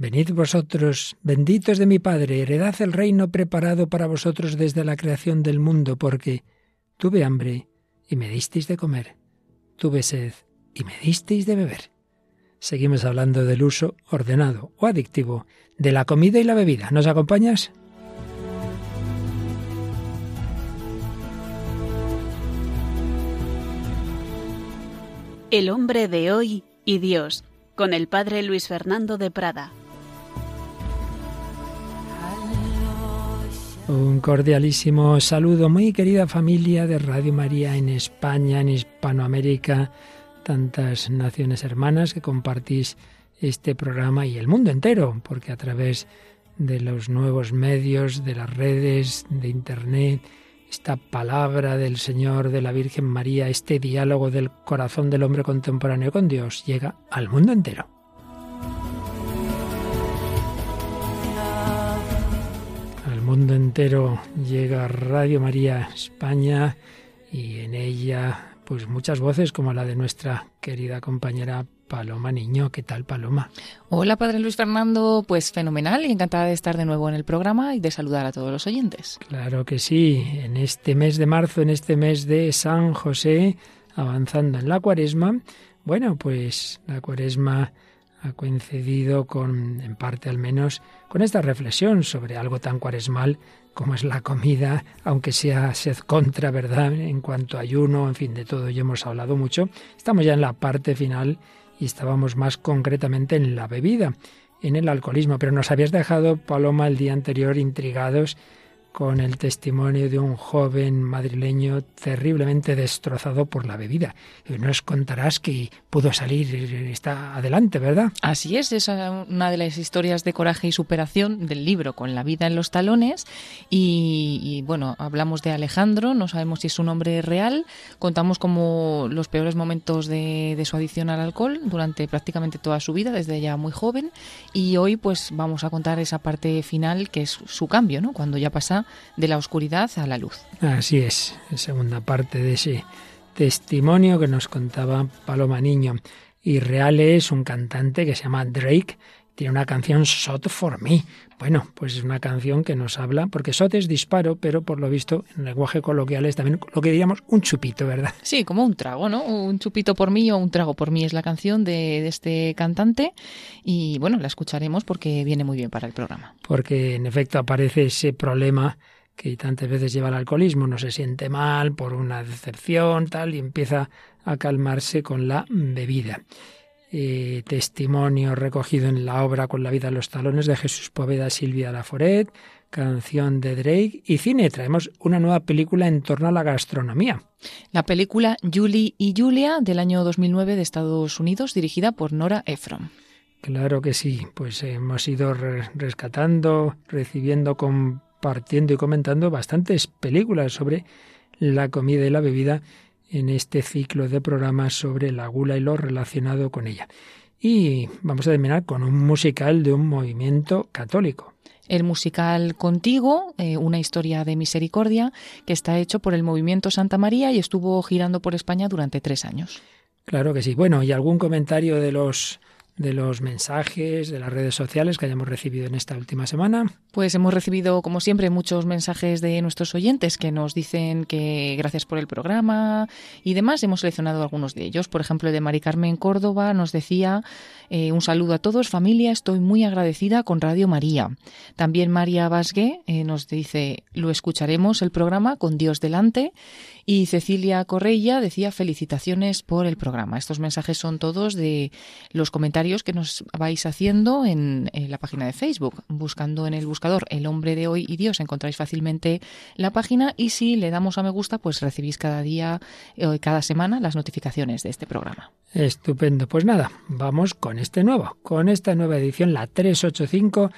Venid vosotros, benditos de mi Padre, heredad el reino preparado para vosotros desde la creación del mundo, porque tuve hambre y me disteis de comer, tuve sed y me disteis de beber. Seguimos hablando del uso ordenado o adictivo de la comida y la bebida. ¿Nos acompañas? El hombre de hoy y Dios, con el padre Luis Fernando de Prada. Un cordialísimo saludo, muy querida familia de Radio María en España, en Hispanoamérica, tantas naciones hermanas que compartís este programa y el mundo entero, porque a través de los nuevos medios, de las redes, de Internet, esta palabra del Señor, de la Virgen María, este diálogo del corazón del hombre contemporáneo con Dios llega al mundo entero. Mundo entero llega Radio María España y en ella pues muchas voces como la de nuestra querida compañera Paloma Niño. ¿Qué tal, Paloma? Hola, Padre Luis Fernando. Pues fenomenal y encantada de estar de nuevo en el programa y de saludar a todos los oyentes. Claro que sí. En este mes de marzo, en este mes de San José, avanzando en la cuaresma, bueno, pues la cuaresma ha coincidido con, en parte al menos, con esta reflexión sobre algo tan cuaresmal como es la comida, aunque sea sed contra, ¿verdad? En cuanto a ayuno, en fin, de todo ya hemos hablado mucho. Estamos ya en la parte final y estábamos más concretamente en la bebida, en el alcoholismo. Pero nos habías dejado, Paloma, el día anterior intrigados con el testimonio de un joven madrileño terriblemente destrozado por la bebida. Nos contarás que pudo salir, está adelante, ¿verdad? Así es, es una de las historias de coraje y superación del libro, con la vida en los talones. Y, bueno, hablamos de Alejandro, no sabemos si es su nombre real, contamos como los peores momentos de, de su adicción al alcohol durante prácticamente toda su vida, desde ya muy joven. Y hoy pues vamos a contar esa parte final que es su cambio, ¿no? Cuando ya pasa de la oscuridad a la luz. Así es, segunda parte de ese testimonio que nos contaba Paloma Niño. Y Real es un cantante que se llama Drake, tiene una canción Shot for Me. Bueno, pues es una canción que nos habla, porque Shot es disparo, pero por lo visto en lenguaje coloquial es también lo que diríamos un chupito, ¿verdad? Sí, como un trago, ¿no? Un chupito por mí o un trago por mí es la canción de, de este cantante y bueno, la escucharemos porque viene muy bien para el programa. Porque en efecto aparece ese problema que tantas veces lleva el alcoholismo, no se siente mal por una decepción, tal, y empieza a calmarse con la bebida. Eh, testimonio recogido en la obra Con la vida en los talones de Jesús Poveda Silvia Laforet, canción de Drake y cine. Traemos una nueva película en torno a la gastronomía. La película Julie y Julia del año 2009 de Estados Unidos, dirigida por Nora Ephron. Claro que sí, pues hemos ido rescatando, recibiendo, compartiendo y comentando bastantes películas sobre la comida y la bebida en este ciclo de programas sobre la gula y lo relacionado con ella. Y vamos a terminar con un musical de un movimiento católico. El musical Contigo, eh, una historia de misericordia, que está hecho por el Movimiento Santa María y estuvo girando por España durante tres años. Claro que sí. Bueno, ¿y algún comentario de los de los mensajes de las redes sociales que hayamos recibido en esta última semana? Pues hemos recibido, como siempre, muchos mensajes de nuestros oyentes que nos dicen que gracias por el programa y demás. Hemos seleccionado algunos de ellos. Por ejemplo, el de Mari Carmen Córdoba nos decía eh, un saludo a todos, familia, estoy muy agradecida con Radio María. También María Vasgue eh, nos dice, lo escucharemos el programa con Dios delante. Y Cecilia Correia decía felicitaciones por el programa. Estos mensajes son todos de los comentarios que nos vais haciendo en, la página de Facebook. Buscando en el buscador El hombre de hoy y Dios encontráis fácilmente la página y si le damos a me gusta pues recibís cada día eh, cada semana las notificaciones de este programa. Estupendo. Pues nada, vamos con este nuevo, con esta nueva edición, la 385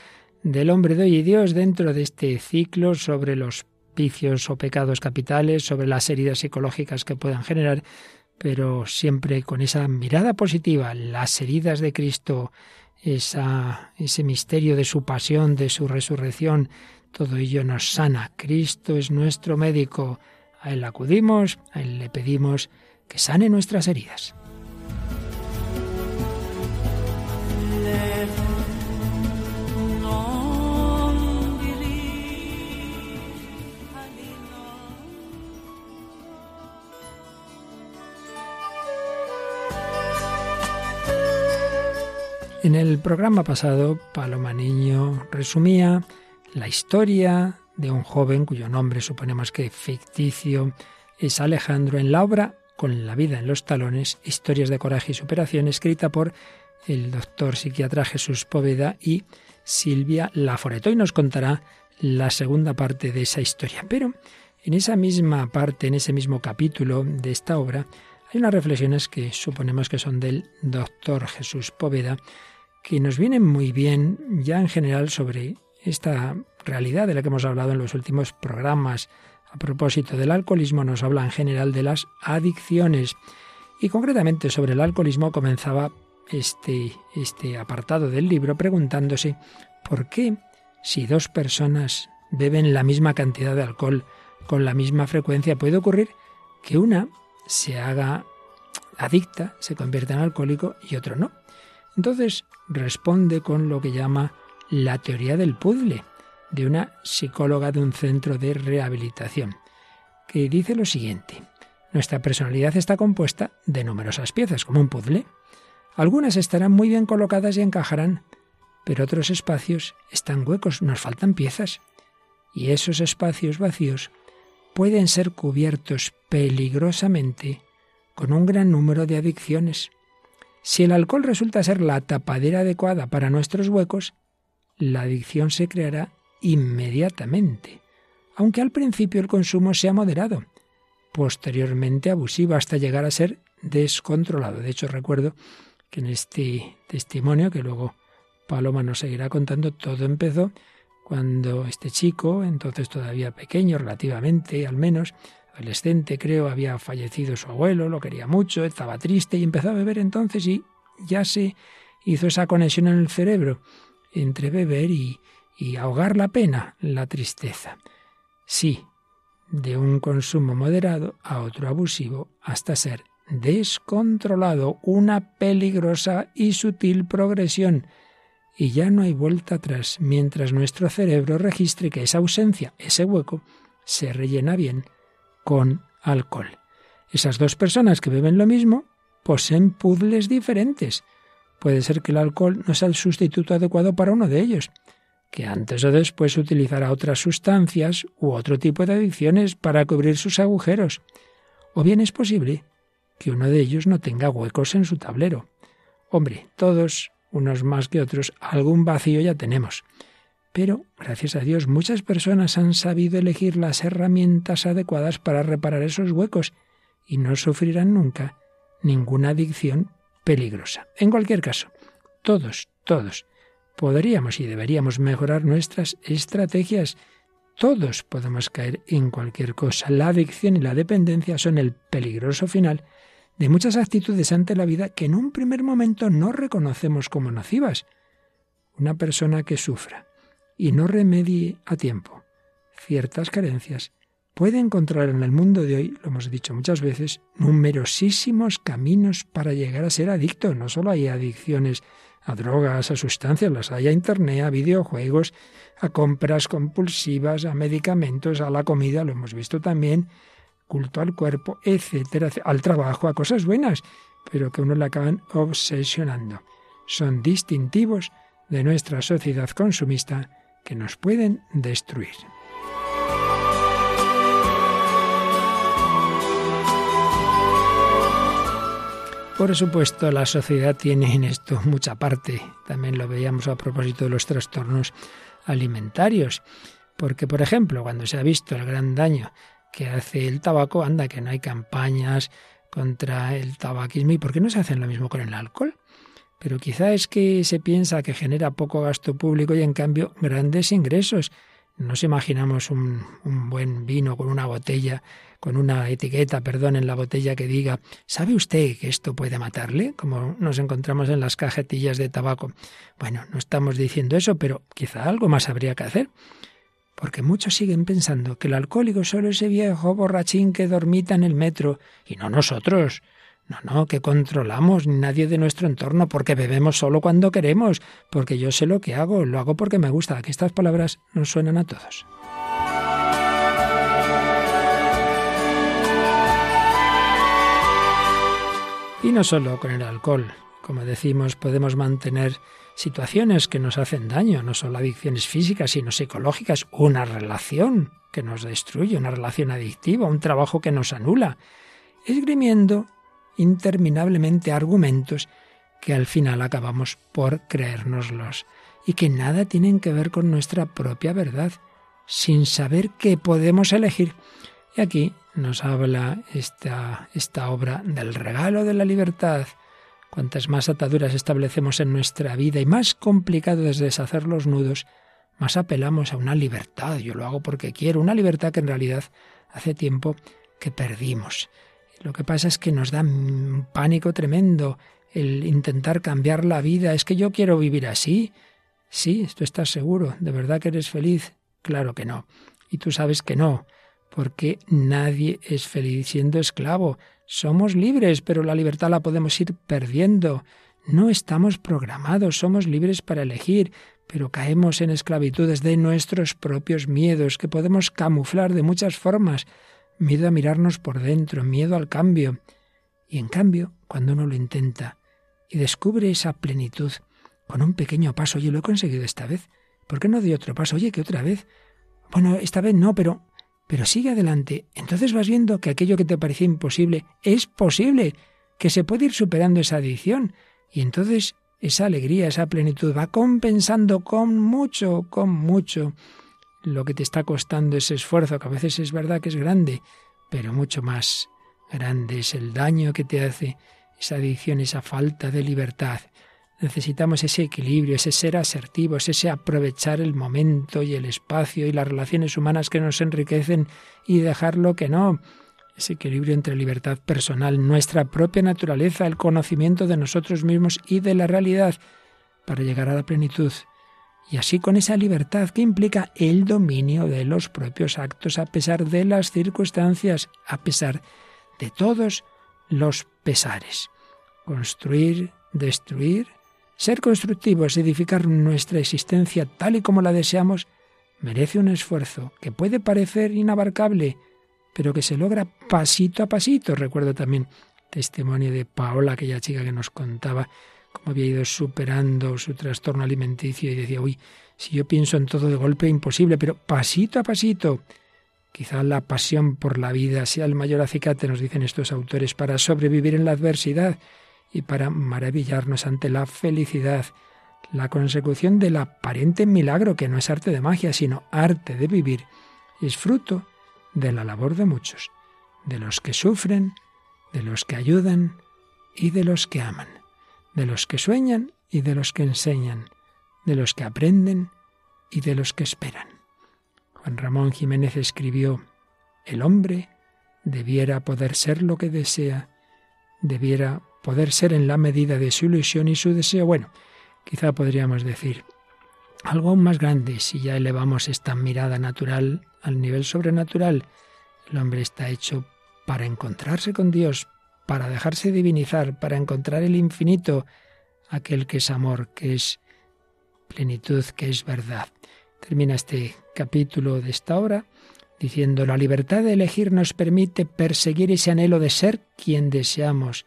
del hombre de hoy y Dios dentro de este ciclo sobre los vicios o pecados capitales, sobre las heridas psicológicas que puedan generar, pero siempre con esa mirada positiva, las heridas de Cristo, ese misterio de su pasión, de su resurrección, todo ello nos sana. Cristo es nuestro médico. A Él acudimos, a Él le pedimos que sane nuestras heridas. En el programa pasado, Paloma Niño resumía la historia de un joven cuyo nombre suponemos que ficticio es Alejandro en la obra Con la vida en los talones, historias de coraje y superación, escrita por el doctor psiquiatra Jesús Poveda y Silvia Laforeto. Y nos contará la segunda parte de esa historia. Pero en esa misma parte, en ese mismo capítulo de esta obra, hay unas reflexiones que suponemos que son del doctor Jesús Poveda que nos vienen muy bien ya en general sobre esta realidad de la que hemos hablado en los últimos programas. A propósito del alcoholismo nos habla en general de las adicciones y concretamente sobre el alcoholismo comenzaba este, este apartado del libro preguntándose por qué si dos personas beben la misma cantidad de alcohol con la misma frecuencia puede ocurrir que una se haga adicta, se convierta en alcohólico y otro no. Entonces responde con lo que llama la teoría del puzzle de una psicóloga de un centro de rehabilitación, que dice lo siguiente. Nuestra personalidad está compuesta de numerosas piezas, como un puzzle. Algunas estarán muy bien colocadas y encajarán, pero otros espacios están huecos, nos faltan piezas. Y esos espacios vacíos pueden ser cubiertos peligrosamente con un gran número de adicciones. Si el alcohol resulta ser la tapadera adecuada para nuestros huecos, la adicción se creará inmediatamente, aunque al principio el consumo sea moderado, posteriormente abusivo hasta llegar a ser descontrolado. De hecho, recuerdo que en este testimonio, que luego Paloma nos seguirá contando, todo empezó cuando este chico, entonces todavía pequeño relativamente al menos, adolescente creo, había fallecido su abuelo, lo quería mucho, estaba triste y empezó a beber entonces y ya se hizo esa conexión en el cerebro entre beber y, y ahogar la pena, la tristeza. Sí, de un consumo moderado a otro abusivo hasta ser descontrolado, una peligrosa y sutil progresión. Y ya no hay vuelta atrás mientras nuestro cerebro registre que esa ausencia, ese hueco, se rellena bien con alcohol. Esas dos personas que beben lo mismo poseen puzzles diferentes. Puede ser que el alcohol no sea el sustituto adecuado para uno de ellos, que antes o después utilizará otras sustancias u otro tipo de adicciones para cubrir sus agujeros. O bien es posible que uno de ellos no tenga huecos en su tablero. Hombre, todos, unos más que otros, algún vacío ya tenemos. Pero, gracias a Dios, muchas personas han sabido elegir las herramientas adecuadas para reparar esos huecos y no sufrirán nunca ninguna adicción peligrosa. En cualquier caso, todos, todos, podríamos y deberíamos mejorar nuestras estrategias. Todos podemos caer en cualquier cosa. La adicción y la dependencia son el peligroso final de muchas actitudes ante la vida que en un primer momento no reconocemos como nocivas. Una persona que sufra y no remedie a tiempo ciertas carencias, puede encontrar en el mundo de hoy, lo hemos dicho muchas veces, numerosísimos caminos para llegar a ser adicto. No solo hay adicciones a drogas, a sustancias, las hay a Internet, a videojuegos, a compras compulsivas, a medicamentos, a la comida, lo hemos visto también, culto al cuerpo, etcétera, al trabajo, a cosas buenas, pero que uno le acaban obsesionando. Son distintivos de nuestra sociedad consumista que nos pueden destruir. Por supuesto, la sociedad tiene en esto mucha parte. También lo veíamos a propósito de los trastornos alimentarios. Porque, por ejemplo, cuando se ha visto el gran daño que hace el tabaco, anda que no hay campañas contra el tabaquismo. ¿Y por qué no se hacen lo mismo con el alcohol? Pero quizá es que se piensa que genera poco gasto público y en cambio grandes ingresos. Nos imaginamos un, un buen vino con una botella con una etiqueta, perdón, en la botella que diga, ¿sabe usted que esto puede matarle? Como nos encontramos en las cajetillas de tabaco. Bueno, no estamos diciendo eso, pero quizá algo más habría que hacer. Porque muchos siguen pensando que el alcohólico solo es ese viejo borrachín que dormita en el metro, y no nosotros. No, no, que controlamos nadie de nuestro entorno porque bebemos solo cuando queremos, porque yo sé lo que hago, lo hago porque me gusta. Que estas palabras nos suenan a todos. Y no solo con el alcohol, como decimos, podemos mantener situaciones que nos hacen daño, no solo adicciones físicas, sino psicológicas, una relación que nos destruye, una relación adictiva, un trabajo que nos anula, esgrimiendo interminablemente argumentos que al final acabamos por creérnoslos y que nada tienen que ver con nuestra propia verdad, sin saber que podemos elegir. Y aquí nos habla esta, esta obra del regalo de la libertad. Cuantas más ataduras establecemos en nuestra vida y más complicado es deshacer los nudos, más apelamos a una libertad. Yo lo hago porque quiero, una libertad que en realidad hace tiempo que perdimos. Lo que pasa es que nos da un pánico tremendo el intentar cambiar la vida. Es que yo quiero vivir así. Sí, tú estás seguro. ¿De verdad que eres feliz? Claro que no. Y tú sabes que no, porque nadie es feliz siendo esclavo. Somos libres, pero la libertad la podemos ir perdiendo. No estamos programados, somos libres para elegir, pero caemos en esclavitudes de nuestros propios miedos, que podemos camuflar de muchas formas. Miedo a mirarnos por dentro, miedo al cambio. Y en cambio, cuando uno lo intenta y descubre esa plenitud con un pequeño paso, oye, lo he conseguido esta vez, ¿por qué no doy otro paso? Oye, que otra vez. Bueno, esta vez no, pero pero sigue adelante. Entonces vas viendo que aquello que te parecía imposible es posible, que se puede ir superando esa adicción. Y entonces esa alegría, esa plenitud va compensando con mucho, con mucho lo que te está costando ese esfuerzo, que a veces es verdad que es grande, pero mucho más grande es el daño que te hace esa adicción, esa falta de libertad. Necesitamos ese equilibrio, ese ser asertivos, ese aprovechar el momento y el espacio y las relaciones humanas que nos enriquecen y dejar lo que no. Ese equilibrio entre libertad personal, nuestra propia naturaleza, el conocimiento de nosotros mismos y de la realidad para llegar a la plenitud. Y así con esa libertad que implica el dominio de los propios actos a pesar de las circunstancias, a pesar de todos los pesares. Construir, destruir, ser constructivos, edificar nuestra existencia tal y como la deseamos, merece un esfuerzo que puede parecer inabarcable, pero que se logra pasito a pasito. Recuerdo también testimonio de Paola, aquella chica que nos contaba cómo había ido superando su trastorno alimenticio y decía, uy, si yo pienso en todo de golpe, imposible, pero pasito a pasito. Quizá la pasión por la vida sea el mayor acicate, nos dicen estos autores, para sobrevivir en la adversidad y para maravillarnos ante la felicidad, la consecución del aparente milagro que no es arte de magia, sino arte de vivir, es fruto de la labor de muchos, de los que sufren, de los que ayudan y de los que aman, de los que sueñan y de los que enseñan, de los que aprenden y de los que esperan. Juan Ramón Jiménez escribió, el hombre debiera poder ser lo que desea, debiera poder ser en la medida de su ilusión y su deseo. Bueno, quizá podríamos decir algo aún más grande si ya elevamos esta mirada natural al nivel sobrenatural. El hombre está hecho para encontrarse con Dios, para dejarse divinizar, para encontrar el infinito, aquel que es amor, que es plenitud, que es verdad. Termina este capítulo de esta obra diciendo, la libertad de elegir nos permite perseguir ese anhelo de ser quien deseamos,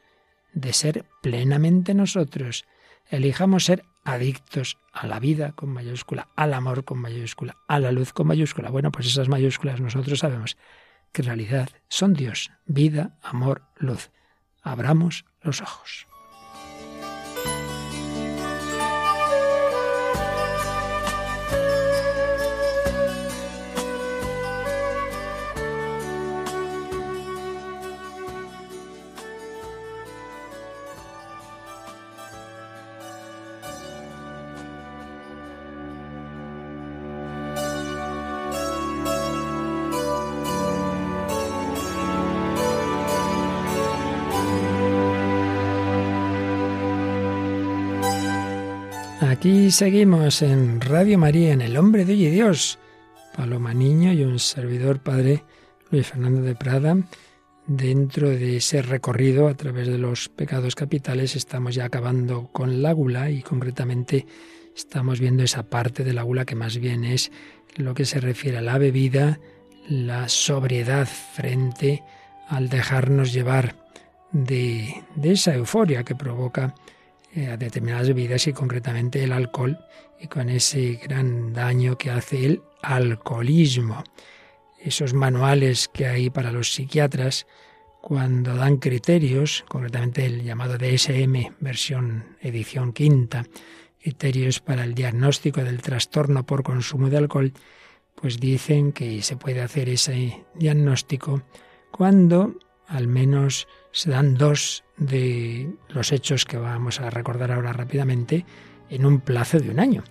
de ser plenamente nosotros. Elijamos ser adictos a la vida con mayúscula, al amor con mayúscula, a la luz con mayúscula. Bueno, pues esas mayúsculas nosotros sabemos que en realidad son Dios, vida, amor, luz. Abramos los ojos. Seguimos en Radio María, en El Hombre de Dios. Paloma Niño y un servidor padre, Luis Fernando de Prada. Dentro de ese recorrido a través de los pecados capitales estamos ya acabando con la gula y concretamente estamos viendo esa parte de la gula que más bien es lo que se refiere a la bebida, la sobriedad frente al dejarnos llevar de, de esa euforia que provoca a determinadas bebidas y concretamente el alcohol y con ese gran daño que hace el alcoholismo. Esos manuales que hay para los psiquiatras cuando dan criterios, concretamente el llamado DSM, versión edición quinta, criterios para el diagnóstico del trastorno por consumo de alcohol, pues dicen que se puede hacer ese diagnóstico cuando al menos se dan dos de los hechos que vamos a recordar ahora rápidamente en un plazo de un año.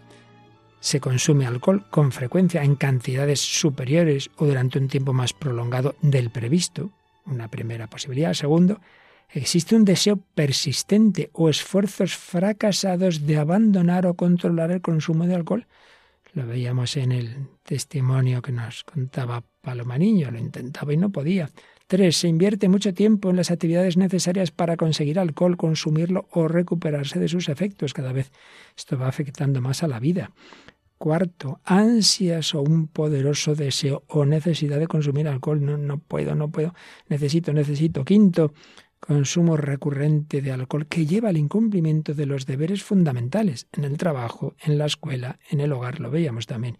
Se consume alcohol con frecuencia en cantidades superiores o durante un tiempo más prolongado del previsto, una primera posibilidad. Segundo, existe un deseo persistente o esfuerzos fracasados de abandonar o controlar el consumo de alcohol. Lo veíamos en el testimonio que nos contaba Paloma Niño, lo intentaba y no podía. Tres, se invierte mucho tiempo en las actividades necesarias para conseguir alcohol, consumirlo o recuperarse de sus efectos. Cada vez esto va afectando más a la vida. Cuarto, ansias o un poderoso deseo o necesidad de consumir alcohol. No, no puedo, no puedo, necesito, necesito. Quinto, consumo recurrente de alcohol que lleva al incumplimiento de los deberes fundamentales en el trabajo, en la escuela, en el hogar. Lo veíamos también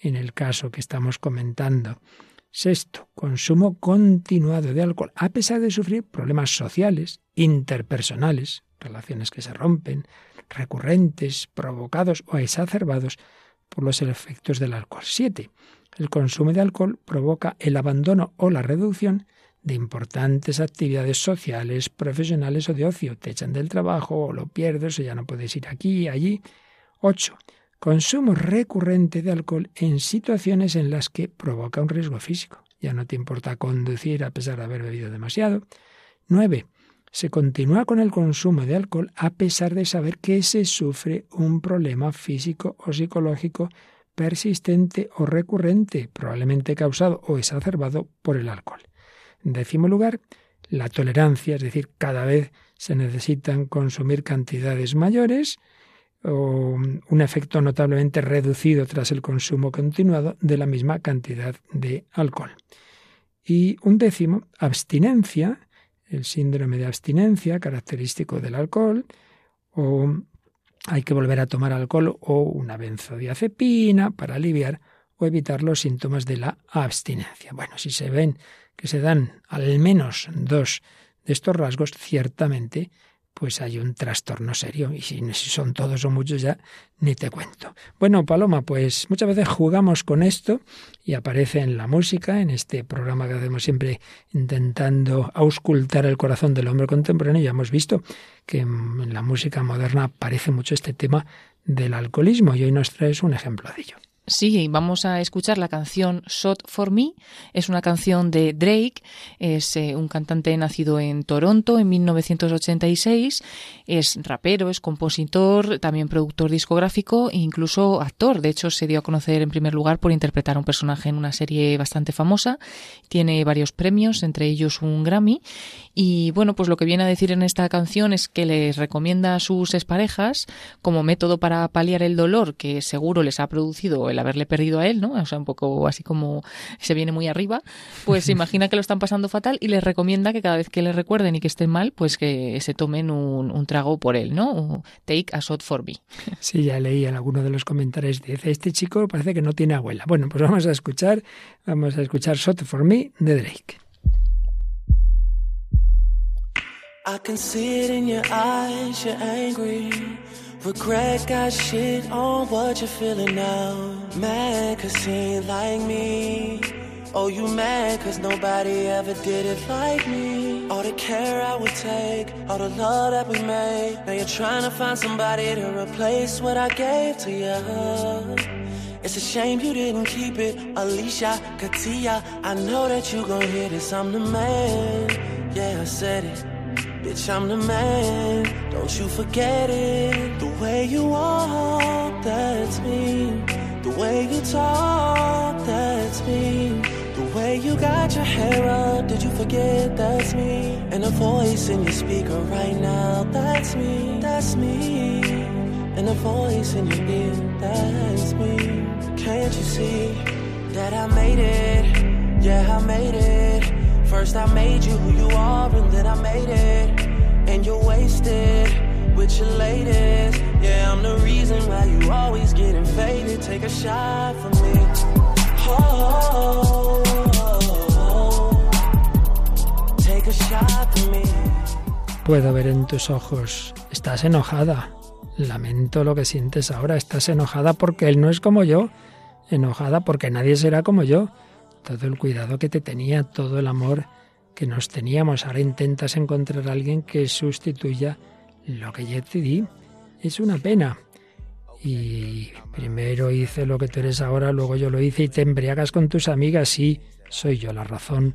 en el caso que estamos comentando. Sexto, consumo continuado de alcohol, a pesar de sufrir problemas sociales, interpersonales, relaciones que se rompen, recurrentes, provocados o exacerbados por los efectos del alcohol. Siete, el consumo de alcohol provoca el abandono o la reducción de importantes actividades sociales, profesionales o de ocio. Te echan del trabajo o lo pierdes o ya no puedes ir aquí, allí. Ocho, Consumo recurrente de alcohol en situaciones en las que provoca un riesgo físico. Ya no te importa conducir a pesar de haber bebido demasiado. 9. Se continúa con el consumo de alcohol a pesar de saber que se sufre un problema físico o psicológico persistente o recurrente, probablemente causado o exacerbado por el alcohol. En décimo lugar, la tolerancia, es decir, cada vez se necesitan consumir cantidades mayores, o un efecto notablemente reducido tras el consumo continuado de la misma cantidad de alcohol. Y un décimo, abstinencia, el síndrome de abstinencia característico del alcohol, o hay que volver a tomar alcohol o una benzodiazepina para aliviar o evitar los síntomas de la abstinencia. Bueno, si se ven que se dan al menos dos de estos rasgos, ciertamente pues hay un trastorno serio. Y si, son todos o muchos ya, ni te cuento. Bueno, Paloma, pues muchas veces jugamos con esto y aparece en la música, en este programa que hacemos siempre intentando auscultar el corazón del hombre contemporáneo. Ya hemos visto que en la música moderna aparece mucho este tema del alcoholismo y hoy nos traes un ejemplo de ello. Sí, vamos a escuchar la canción Shot for Me. Es una canción de Drake, es eh, un cantante nacido en Toronto en 1986. Es rapero, es compositor, también productor discográfico e incluso actor. De hecho, se dio a conocer en primer lugar por interpretar a un personaje en una serie bastante famosa. Tiene varios premios, entre ellos un Grammy. Y bueno, pues lo que viene a decir en esta canción es que les recomienda a sus exparejas como método para paliar el dolor que seguro les ha producido el haberle perdido a él, ¿no? O sea, un poco así como se viene muy arriba, pues se imagina que lo están pasando fatal y les recomienda que cada vez que le recuerden y que estén mal, pues que se tomen un, trago por él, ¿no? Take a shot for me. Sí, ya leí en alguno de los comentarios, dice, este chico parece que no tiene abuela. Bueno, pues vamos a escuchar, vamos a escuchar Shot for me de Drake. I can see it in your eyes, you're angry. Regret got shit on what you're feeling now. Mad cause he ain't like me. Oh, you mad cause nobody ever did it like me. All the care I would take, all the love that we made. Now you're trying to find somebody to replace what I gave to you. It's a shame you didn't keep it. Alicia, Katia, I know that you gon' hear this. I'm the man. Yeah, I said it. Bitch, I'm the man, don't you forget it. The way you walk, that's me. The way you talk, that's me. The way you got your hair up, did you forget that's me? And a voice in your speaker right now, that's me, that's me. And a voice in your ear, that's me. Can't you see that I made it? Yeah, I made it. First I made you who you are, and then I made it. And you're wasted with your latest. Yeah, I'm the reason why you always getting faded. Take a shot for me. Oh, take a shot for me. Puedo ver en tus ojos, estás enojada. Lamento lo que sientes ahora. Estás enojada porque él no es como yo. Enojada porque nadie será como yo. Todo el cuidado que te tenía, todo el amor que nos teníamos. Ahora intentas encontrar a alguien que sustituya lo que ya te di. Es una pena. Y primero hice lo que tú eres ahora, luego yo lo hice y te embriagas con tus amigas. Sí, soy yo la razón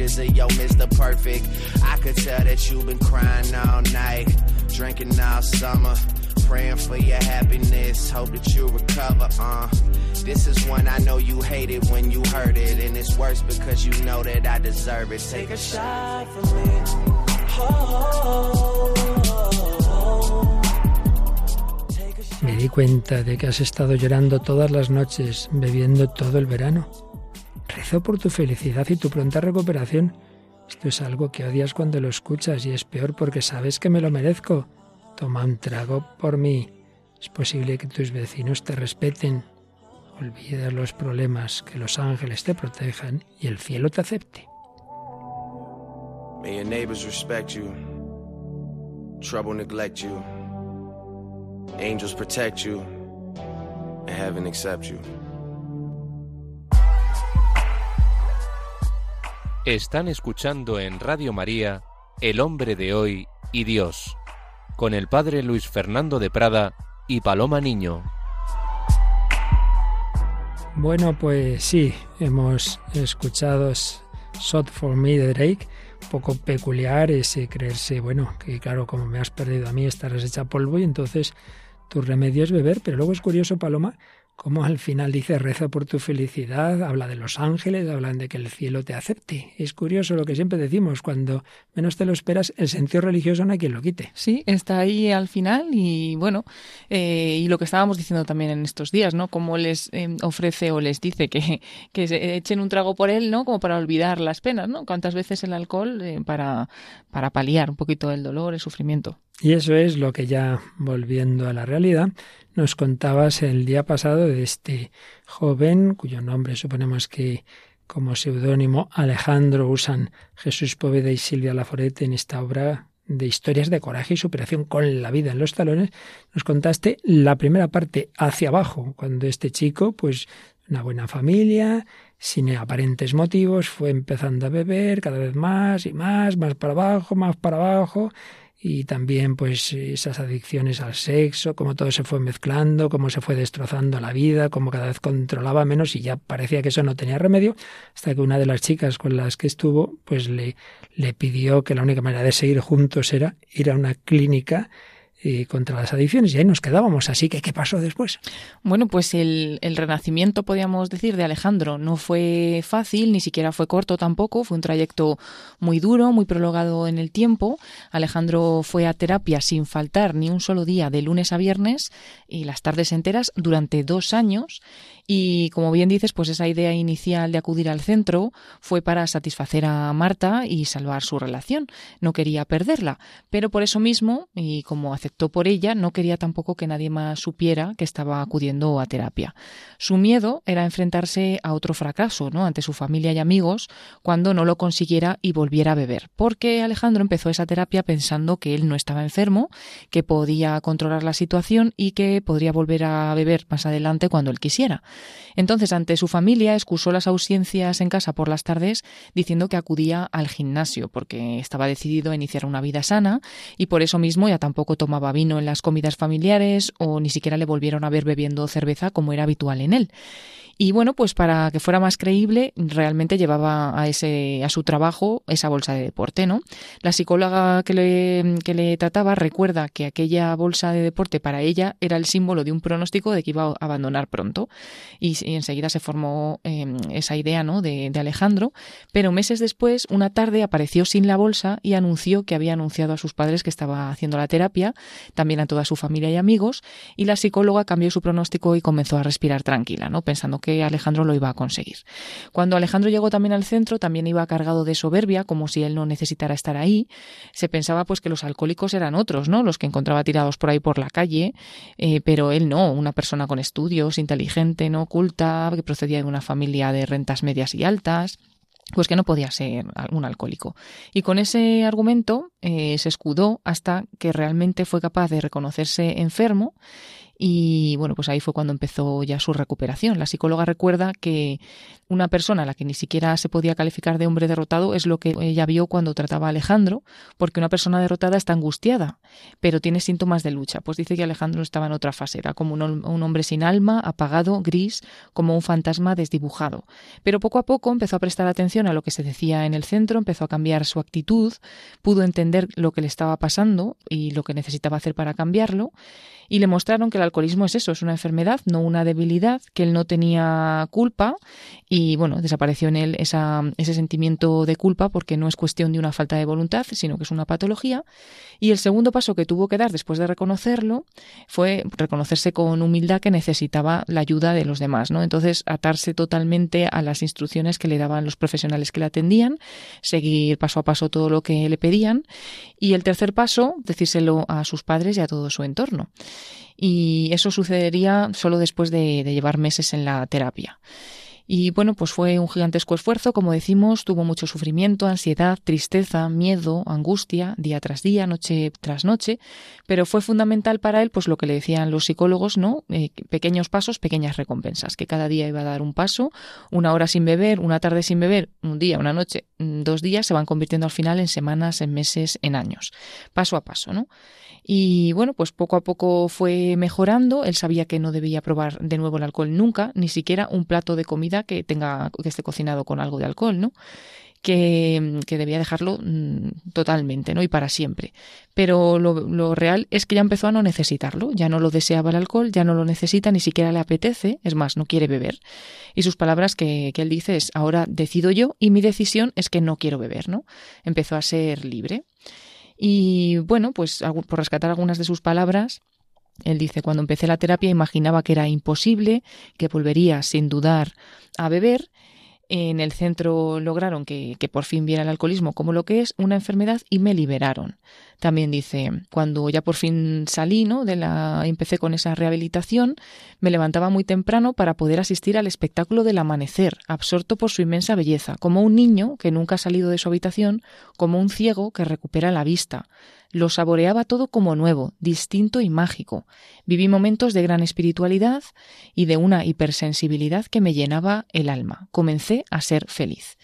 pictures of yo Mr. Perfect. I could tell that you've been crying all night, drinking all summer, praying for your happiness. Hope that you recover. Uh, this is one I know you hated when you heard it, and it's worse because you know that I deserve it. Take a shot for me. Me di cuenta de que has estado llorando todas las noches, bebiendo todo el verano. Rezo por tu felicidad y tu pronta recuperación. Esto es algo que odias cuando lo escuchas y es peor porque sabes que me lo merezco. Toma un trago por mí. Es posible que tus vecinos te respeten. Olvida los problemas, que los ángeles te protejan y el cielo te acepte. May your neighbors respect you. Trouble neglect you. Angels protect you. And heaven accept you. Están escuchando en Radio María El hombre de hoy y Dios, con el padre Luis Fernando de Prada y Paloma Niño. Bueno, pues sí, hemos escuchado Shot for Me de Drake, poco peculiar ese creerse, bueno, que claro, como me has perdido a mí, estarás hecha polvo y entonces tu remedio es beber, pero luego es curioso, Paloma, como al final dice reza por tu felicidad, habla de los ángeles, hablan de que el cielo te acepte. Es curioso lo que siempre decimos, cuando menos te lo esperas, el sentido religioso no hay quien lo quite. Sí, está ahí al final y bueno, eh, y lo que estábamos diciendo también en estos días, ¿no? Como les eh, ofrece o les dice que, que se echen un trago por él, ¿no? Como para olvidar las penas, ¿no? Cuántas veces el alcohol eh, para, para paliar un poquito el dolor, el sufrimiento. Y eso es lo que ya volviendo a la realidad, nos contabas el día pasado de este joven, cuyo nombre suponemos que como seudónimo Alejandro usan Jesús Poveda y Silvia Laforete en esta obra de historias de coraje y superación con la vida en los talones, nos contaste la primera parte hacia abajo, cuando este chico, pues una buena familia, sin aparentes motivos, fue empezando a beber cada vez más y más, más para abajo, más para abajo, y también pues esas adicciones al sexo, cómo todo se fue mezclando, cómo se fue destrozando la vida, cómo cada vez controlaba menos y ya parecía que eso no tenía remedio, hasta que una de las chicas con las que estuvo pues le, le pidió que la única manera de seguir juntos era ir a una clínica eh, contra las adicciones y ahí nos quedábamos. Así que, ¿qué pasó después? Bueno, pues el, el, renacimiento, podríamos decir, de Alejandro no fue fácil, ni siquiera fue corto tampoco, fue un trayecto muy duro, muy prolongado en el tiempo. Alejandro fue a terapia sin faltar ni un solo día, de lunes a viernes y las tardes enteras durante dos años y como bien dices, pues esa idea inicial de acudir al centro fue para satisfacer a Marta y salvar su relación. No quería perderla, pero por eso mismo, y como aceptó por ella, no quería tampoco que nadie más supiera que estaba acudiendo a terapia. Su miedo era enfrentarse a otro fracaso, ¿no? ante su familia y amigos, cuando no lo consiguiera y volviera a beber. Porque Alejandro empezó esa terapia pensando que él no estaba enfermo, que podía controlar la situación y que podría volver a beber más adelante cuando él quisiera. Entonces, ante su familia, excusó las ausencias en casa por las tardes diciendo que acudía al gimnasio porque estaba decidido a iniciar una vida sana y por eso mismo ya tampoco tomaba vino en las comidas familiares o ni siquiera le volvieron a ver bebiendo cerveza como era habitual en él. Y bueno, pues para que fuera más creíble, realmente llevaba a ese a su trabajo esa bolsa de deporte, ¿no? La psicóloga que le, que le trataba recuerda que aquella bolsa de deporte para ella era el símbolo de un pronóstico de que iba a abandonar pronto. Y, enseguida se formó em, esa idea, ¿no? De, de Alejandro. Pero meses después, una tarde apareció sin la bolsa y anunció que había anunciado a sus padres que estaba haciendo la terapia, también a toda su familia y amigos, y la psicóloga cambió su pronóstico y comenzó a respirar tranquila, ¿no? Pensando que Alejandro lo iba a conseguir. Cuando Alejandro llegó también al centro, también iba cargado de soberbia, como si él no necesitara estar ahí. Se pensaba pues que los alcohólicos eran otros, ¿no? Los que encontraba tirados por ahí por la calle, eh, pero él no, una persona con estudios, inteligente, no oculta, que procedía de una familia de rentas medias y altas pues que no podía ser un alcohólico. Y con ese argumento eh, se escudó hasta que realmente fue capaz de reconocerse enfermo y bueno, pues ahí fue cuando empezó ya su recuperación. La psicóloga recuerda que una persona a la que ni siquiera se podía calificar de hombre derrotado es lo que ella vio cuando trataba a Alejandro, porque una persona derrotada está angustiada, pero tiene síntomas de lucha. Pues dice que Alejandro estaba en otra fase, era como un, hombre sin alma, apagado, gris, como un fantasma desdibujado. Pero poco a poco empezó a prestar atención a lo que se decía en el centro, empezó a cambiar su actitud, pudo entender lo que le estaba pasando y lo que necesitaba hacer para cambiarlo y le mostraron que el alcoholismo es eso, es una enfermedad, no una debilidad, que él no tenía culpa y bueno, desapareció en él esa, ese sentimiento de culpa porque no es cuestión de una falta de voluntad, sino que es una patología. Y el segundo paso que tuvo que dar después de reconocerlo fue reconocerse con humildad que necesitaba la ayuda de los demás, ¿no? Entonces, atarse totalmente a las instrucciones que le daban los profesionales que le atendían, seguir paso a paso todo lo que le pedían. Y el tercer paso, decírselo a sus padres y a todo su entorno y eso sucedería solo después de, llevar meses en la terapia. Y bueno, pues fue un gigantesco esfuerzo, como decimos, tuvo mucho sufrimiento, ansiedad, tristeza, miedo, angustia, día tras día, noche tras noche, pero fue fundamental para él, pues lo que le decían los psicólogos, ¿no? Eh, pequeños pasos, pequeñas recompensas, que cada día iba a dar un paso, una hora sin beber, una tarde sin beber, un día, una noche, mm, dos días, se van convirtiendo al final en semanas, en meses, en años, paso a paso, ¿no? Y bueno, pues poco a poco fue mejorando. Él sabía que no debía probar de nuevo el alcohol nunca, ni siquiera un plato de comida que tenga, que esté cocinado con algo de alcohol, ¿no? Que, que, debía dejarlo mm, totalmente, ¿no? Y para siempre. Pero lo, lo, real es que ya empezó a no necesitarlo, ya no lo deseaba el alcohol, ya no lo necesita, ni siquiera le apetece, es más, no quiere beber. Y sus palabras que, que él dice es, ahora decido yo y mi decisión es que no quiero beber, ¿no? Empezó a ser libre. Y bueno, pues por rescatar algunas de sus palabras, él dice, cuando empecé la terapia imaginaba que era imposible, que volvería sin dudar a beber en el centro lograron que, por fin viera el alcoholismo como lo que es una enfermedad y me liberaron. También dice, cuando ya por fin salí, ¿no? De la, empecé con esa rehabilitación, me levantaba muy temprano para poder asistir al espectáculo del amanecer, absorto por su inmensa belleza, como un niño que nunca ha salido de su habitación, como un ciego que recupera la vista. Lo saboreaba todo como nuevo, distinto y mágico. Viví momentos de gran espiritualidad y de una hipersensibilidad que me llenaba el alma. Comencé a ser feliz.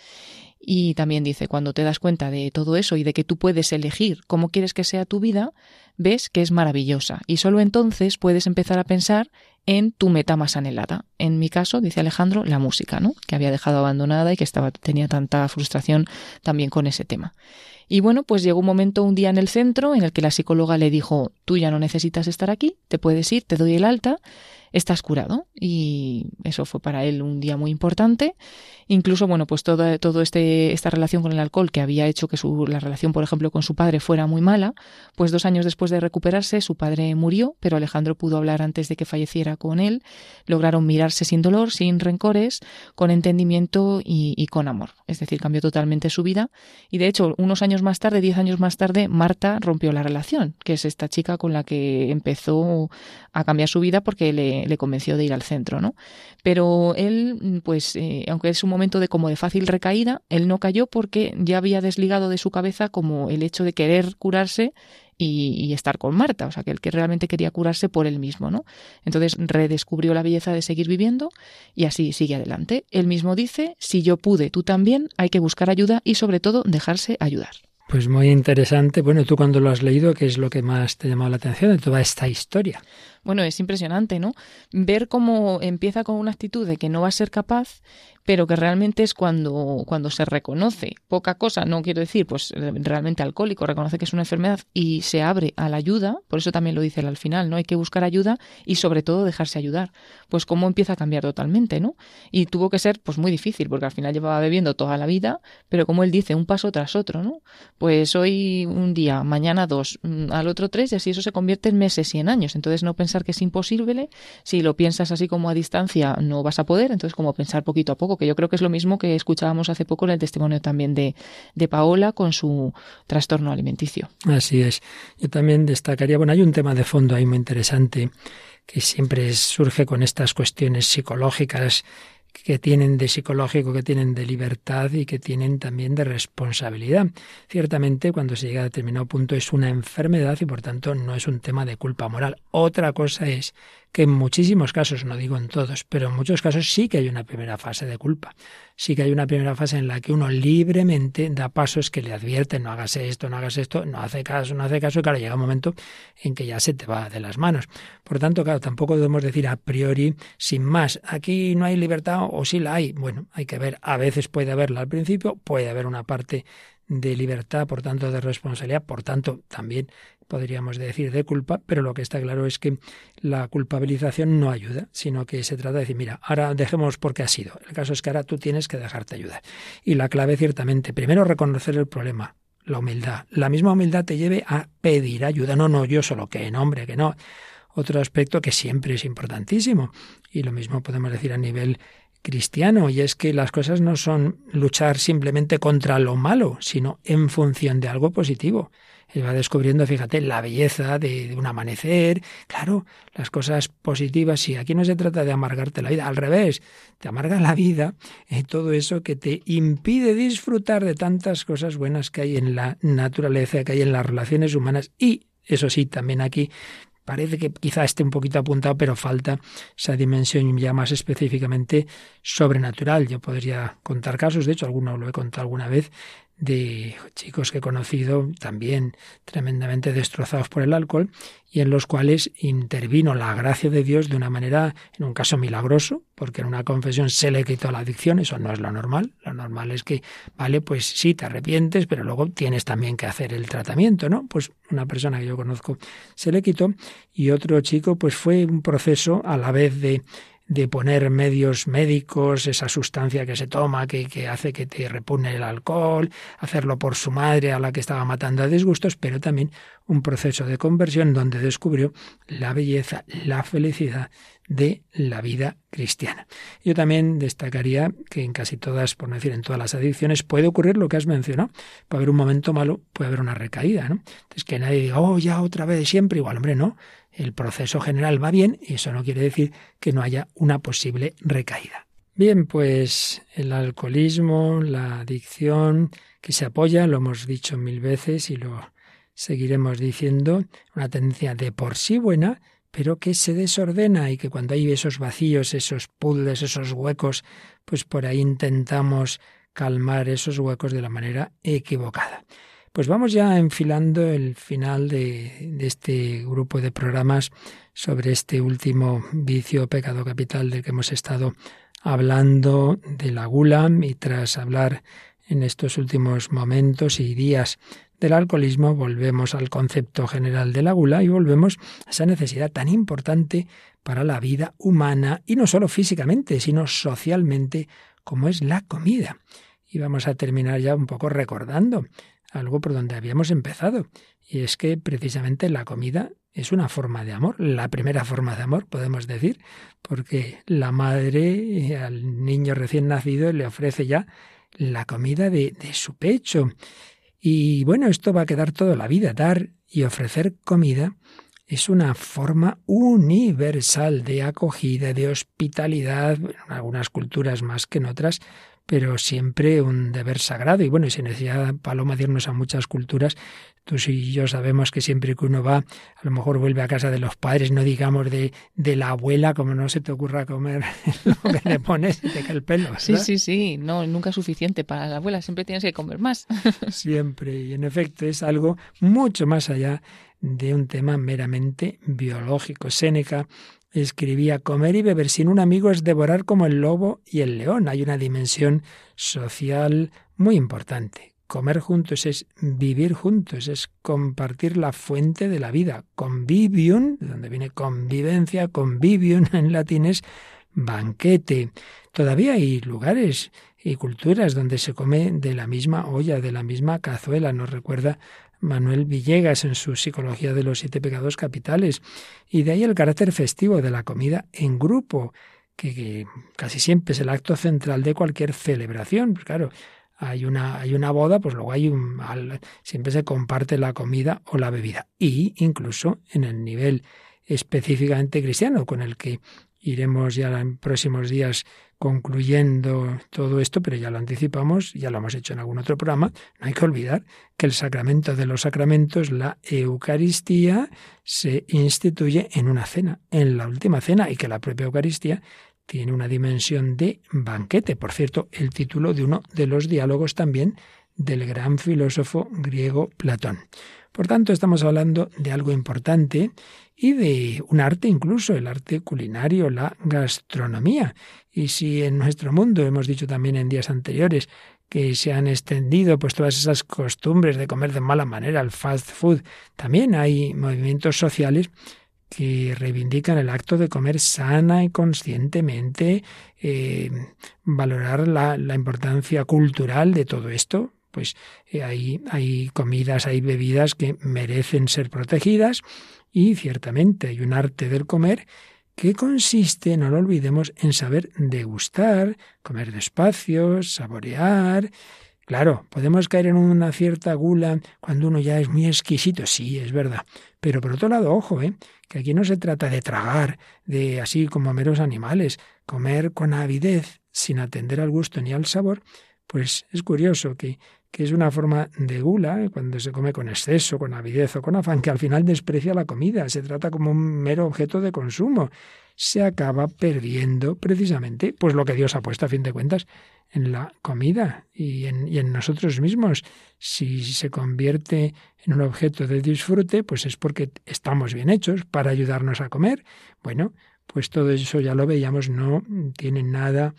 Y también dice, cuando te das cuenta de todo eso y de que tú puedes elegir cómo quieres que sea tu vida, ves que es maravillosa. Y solo entonces puedes empezar a pensar en tu meta más anhelada. En mi caso, dice Alejandro, la música, ¿no? Que había dejado abandonada y que estaba, tenía tanta frustración también con ese tema. Y bueno, pues llegó un momento, un día en el centro, en el que la psicóloga le dijo, tú ya no necesitas estar aquí, te puedes ir, te doy el alta, estás curado. Y eso fue para él un día muy importante. Incluso, bueno, pues toda todo este, esta relación con el alcohol que había hecho que su, la relación, por ejemplo, con su padre fuera muy mala, pues dos años después de recuperarse, su padre murió, pero Alejandro pudo hablar antes de que falleciera con él. Lograron mirarse sin dolor, sin rencores, con entendimiento y, y con amor. Es decir, cambió totalmente su vida. Y de hecho, unos años más tarde, diez años más tarde, Marta rompió la relación, que es esta chica con la que empezó a cambiar su vida porque le, le convenció de ir al centro, ¿no? Pero él, pues, eh, aunque es un momento de como de fácil recaída, él no cayó porque ya había desligado de su cabeza como el hecho de querer curarse y, estar con Marta, o sea, que el que realmente quería curarse por él mismo, ¿no? Entonces redescubrió la belleza de seguir viviendo y así sigue adelante. Él mismo dice, si yo pude, tú también, hay que buscar ayuda y sobre todo dejarse ayudar. Pues muy interesante. Bueno, tú cuando lo has leído, ¿qué es lo que más te ha llamado la atención de toda esta historia? Bueno, es impresionante, ¿no? Ver cómo empieza con una actitud de que no va a ser capaz pero que realmente es cuando, cuando se reconoce poca cosa, no quiero decir, pues realmente alcohólico, reconoce que es una enfermedad y se abre a la ayuda, por eso también lo dice él al final, ¿no? Hay que buscar ayuda y sobre todo dejarse ayudar. Pues cómo empieza a cambiar totalmente, ¿no? Y tuvo que ser pues muy difícil, porque al final llevaba bebiendo toda la vida, pero como él dice, un paso tras otro, ¿no? Pues hoy un día, mañana dos, mm, al otro tres, y así eso se convierte en meses y en años. Entonces no pensar que es imposible, si lo piensas así como a distancia no vas a poder, entonces como pensar poquito a poco que yo creo que es lo mismo que escuchábamos hace poco en el testimonio también de, de Paola con su trastorno alimenticio. Así es. Yo también destacaría, bueno, hay un tema de fondo ahí muy interesante que siempre surge con estas cuestiones psicológicas que tienen de psicológico, que tienen de libertad y que tienen también de responsabilidad. Ciertamente, cuando se llega a determinado punto es una enfermedad y por tanto no es un tema de culpa moral. Otra cosa es que en muchísimos casos, no digo en todos, pero en muchos casos sí que hay una primera fase de culpa. Sí que hay una primera fase en la que uno libremente da pasos que le advierten, no hagas esto, no hagas esto, no hace caso, no hace caso, y claro, llega un momento en que ya se te va de las manos. Por tanto, claro, tampoco debemos decir a priori, sin más, aquí no hay libertad o sí la hay. Bueno, hay que ver, a veces puede haberla al principio, puede haber una parte de libertad, por tanto de responsabilidad, por tanto también podríamos decir de culpa, pero lo que está claro es que la culpabilización no ayuda, sino que se trata de decir, mira, ahora dejemos porque ha sido. El caso es que ahora tú tienes que dejarte ayudar. Y la clave ciertamente, primero reconocer el problema, la humildad. La misma humildad te lleve a pedir ayuda, no, no, yo solo, que nombre, que no. Otro aspecto que siempre es importantísimo, y lo mismo podemos decir a nivel cristiano, y es que las cosas no son luchar simplemente contra lo malo, sino en función de algo positivo. Él va descubriendo, fíjate, la belleza de, un amanecer, claro, las cosas positivas. Y aquí no se trata de amargarte la vida, al revés, te amarga la vida y todo eso que te impide disfrutar de tantas cosas buenas que hay en la naturaleza, que hay en las relaciones humanas y, eso sí, también aquí parece que quizá esté un poquito apuntado, pero falta esa dimensión ya más específicamente sobrenatural. Yo podría contar casos, de hecho, alguno lo he contado alguna vez, de chicos que he conocido también tremendamente destrozados por el alcohol y en los cuales intervino la gracia de Dios de una manera, en un caso milagroso, porque en una confesión se le quitó la adicción, eso no es lo normal, lo normal es que, vale, pues sí, te arrepientes, pero luego tienes también que hacer el tratamiento, ¿no? Pues una persona que yo conozco se le quitó y otro chico pues fue un proceso a la vez de de poner medios médicos, esa sustancia que se toma que, que, hace que te repune el alcohol, hacerlo por su madre a la que estaba matando a disgustos, pero también un proceso de conversión donde descubrió la belleza, la felicidad de la vida cristiana. Yo también destacaría que en casi todas, por no decir en todas las adicciones, puede ocurrir lo que has mencionado. Puede haber un momento malo, puede haber una recaída, ¿no? Entonces que nadie diga, oh, ya otra vez, siempre igual, hombre, no el proceso general va bien y eso no quiere decir que no haya una posible recaída. Bien, pues el alcoholismo, la adicción que se apoya, lo hemos dicho mil veces y lo seguiremos diciendo, una tendencia de por sí buena, pero que se desordena y que cuando hay esos vacíos, esos puzzles, esos huecos, pues por ahí intentamos calmar esos huecos de la manera equivocada. Pues vamos ya enfilando el final de, este grupo de programas sobre este último vicio pecado capital del que hemos estado hablando de la gula y tras hablar en estos últimos momentos y días del alcoholismo, volvemos al concepto general de la gula y volvemos a esa necesidad tan importante para la vida humana y no solo físicamente, sino socialmente, como es la comida. Y vamos a terminar ya un poco recordando algo por donde habíamos empezado, y es que precisamente la comida es una forma de amor, la primera forma de amor, podemos decir, porque la madre eh, al niño recién nacido le ofrece ya la comida de, de su pecho. Y bueno, esto va a quedar toda la vida. Dar y ofrecer comida es una forma universal de acogida, de hospitalidad, en algunas culturas más que en otras, pero siempre un deber sagrado. Y bueno, y sin necesidad, Paloma, de irnos a muchas culturas, tú y yo sabemos que siempre que uno va, a lo mejor vuelve a casa de los padres, no digamos de, de la abuela, como no se te ocurra comer lo que le pones y te cae el pelo. Sí, sí, sí, no, nunca es suficiente para la abuela, siempre tienes que comer más. siempre, y en efecto es algo mucho más allá de un tema meramente biológico. Séneca escribía, comer y beber sin un amigo es devorar como el lobo y el león. Hay una dimensión social muy importante. Comer juntos es vivir juntos, es compartir la fuente de la vida. Convivium, de donde viene convivencia, convivium en latín es banquete. Todavía hay lugares y culturas donde se come de la misma olla, de la misma cazuela. Nos recuerda Manuel Villegas en su Psicología de los Siete Pecados Capitales. Y de ahí el carácter festivo de la comida en grupo, que, casi siempre es el acto central de cualquier celebración. Pues claro, hay una, hay una boda, pues luego hay un, siempre se comparte la comida o la bebida. Y incluso en el nivel específicamente cristiano, con el que iremos ya en próximos días concluyendo todo esto, pero ya lo anticipamos, ya lo hemos hecho en algún otro programa, no hay que olvidar que el sacramento de los sacramentos, la Eucaristía, se instituye en una cena, en la última cena, y que la propia Eucaristía tiene una dimensión de banquete. Por cierto, el título de uno de los diálogos también del gran filósofo griego Platón. Por tanto, estamos hablando de algo importante y de un arte incluso, el arte culinario, la gastronomía. Y si en nuestro mundo, hemos dicho también en días anteriores, que se han extendido pues todas esas costumbres de comer de mala manera, el fast food, también hay movimientos sociales que reivindican el acto de comer sana y conscientemente, eh, valorar la, la, importancia cultural de todo esto. Pues eh, hay, hay comidas, hay bebidas que merecen ser protegidas y ciertamente hay un arte del comer que consiste, no lo olvidemos, en saber degustar, comer despacio, saborear, Claro, podemos caer en una cierta gula cuando uno ya es muy exquisito, sí, es verdad. Pero por otro lado, ojo, ¿eh? que aquí no se trata de tragar, de así como meros animales, comer con avidez, sin atender al gusto ni al sabor, pues es curioso que, que es una forma de gula, ¿eh? cuando se come con exceso, con avidez o con afán, que al final desprecia la comida, se trata como un mero objeto de consumo. Se acaba perdiendo precisamente pues lo que Dios ha puesto a fin de cuentas en la comida y en, y en, nosotros mismos. Si se convierte en un objeto de disfrute, pues es porque estamos bien hechos para ayudarnos a comer. Bueno, pues todo eso ya lo veíamos, no tiene nada,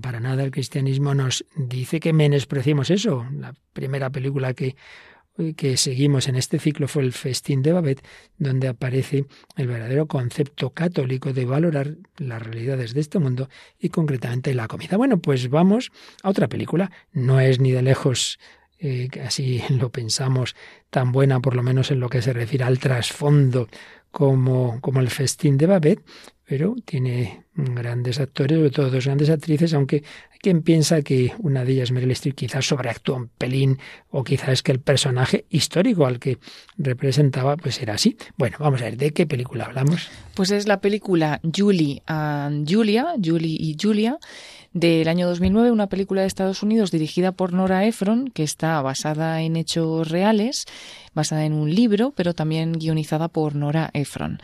para nada el cristianismo nos dice que menospreciemos eso. La primera película que que seguimos en este ciclo fue el Festín de Babet, donde aparece el verdadero concepto católico de valorar las realidades de este mundo y concretamente la comida. Bueno, pues vamos a otra película. No es ni de lejos eh, así lo pensamos, tan buena por lo menos en lo que se refiere al trasfondo como, como el festín de Babet, pero tiene grandes actores, sobre todo dos grandes actrices, aunque hay quien piensa que una de ellas, Meryl Streep, quizás sobreactúa un pelín, o quizás es que el personaje histórico al que representaba, pues era así. Bueno, vamos a ver, ¿de qué película hablamos? Pues es la película Julie and Julia, Julie y Julia, del año 2009, una película de Estados Unidos dirigida por Nora Ephron, que está basada en hechos reales, basada en un libro, pero también guionizada por Nora Ephron.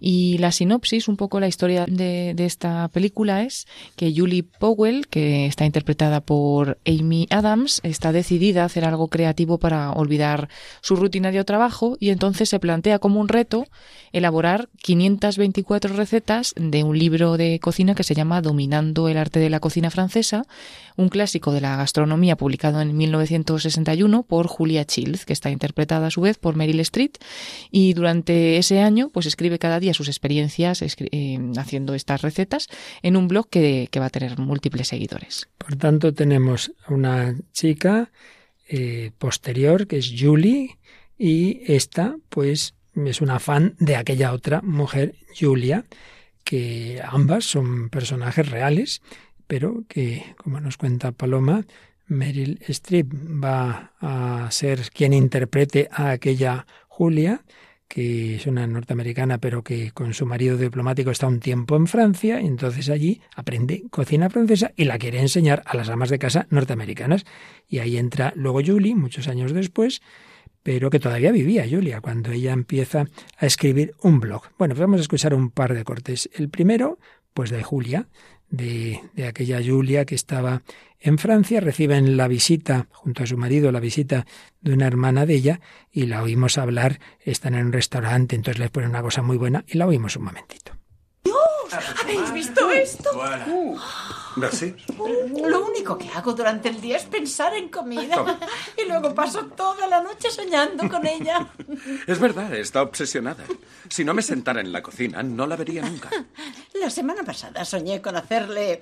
Y la sinopsis, un poco la historia de, esta película es que Julie Powell, que está interpretada por Amy Adams, está decidida a hacer algo creativo para olvidar su rutinario trabajo y entonces se plantea como un reto elaborar 524 recetas de un libro de cocina que se llama Dominando el arte de la cocina francesa, un clásico de la gastronomía publicado en 1961 por Julia Childs, que está interpretada a su vez por Meryl Streep y durante ese año pues escribe cada día sus experiencias eh, haciendo estas recetas en un blog que, va a tener múltiples seguidores. Por tanto, tenemos una chica eh, posterior que es Julie y esta pues es una fan de aquella otra mujer, Julia, que ambas son personajes reales, pero que, como nos cuenta Paloma, Meryl Streep va a ser quien interprete a aquella Julia que es una norteamericana, pero que con su marido diplomático está un tiempo en Francia, y entonces allí aprende cocina francesa y la quiere enseñar a las amas de casa norteamericanas. Y ahí entra luego Julie, muchos años después, pero que todavía vivía Julia cuando ella empieza a escribir un blog. Bueno, pues vamos a escuchar un par de cortes. El primero, pues de Julia, de, de aquella Julia que estaba en Francia, reciben la visita, junto a su marido, la visita de una hermana de ella, y la oímos hablar, están en un restaurante, entonces les ponen una cosa muy buena, y la oímos un momentito. ¿Habéis visto esto? Uh, Lo único que hago durante el día es pensar en comida. Y luego paso toda la noche soñando con ella. Es verdad, está obsesionada. Si no me sentara en la cocina, no la vería nunca. La semana pasada soñé con hacerle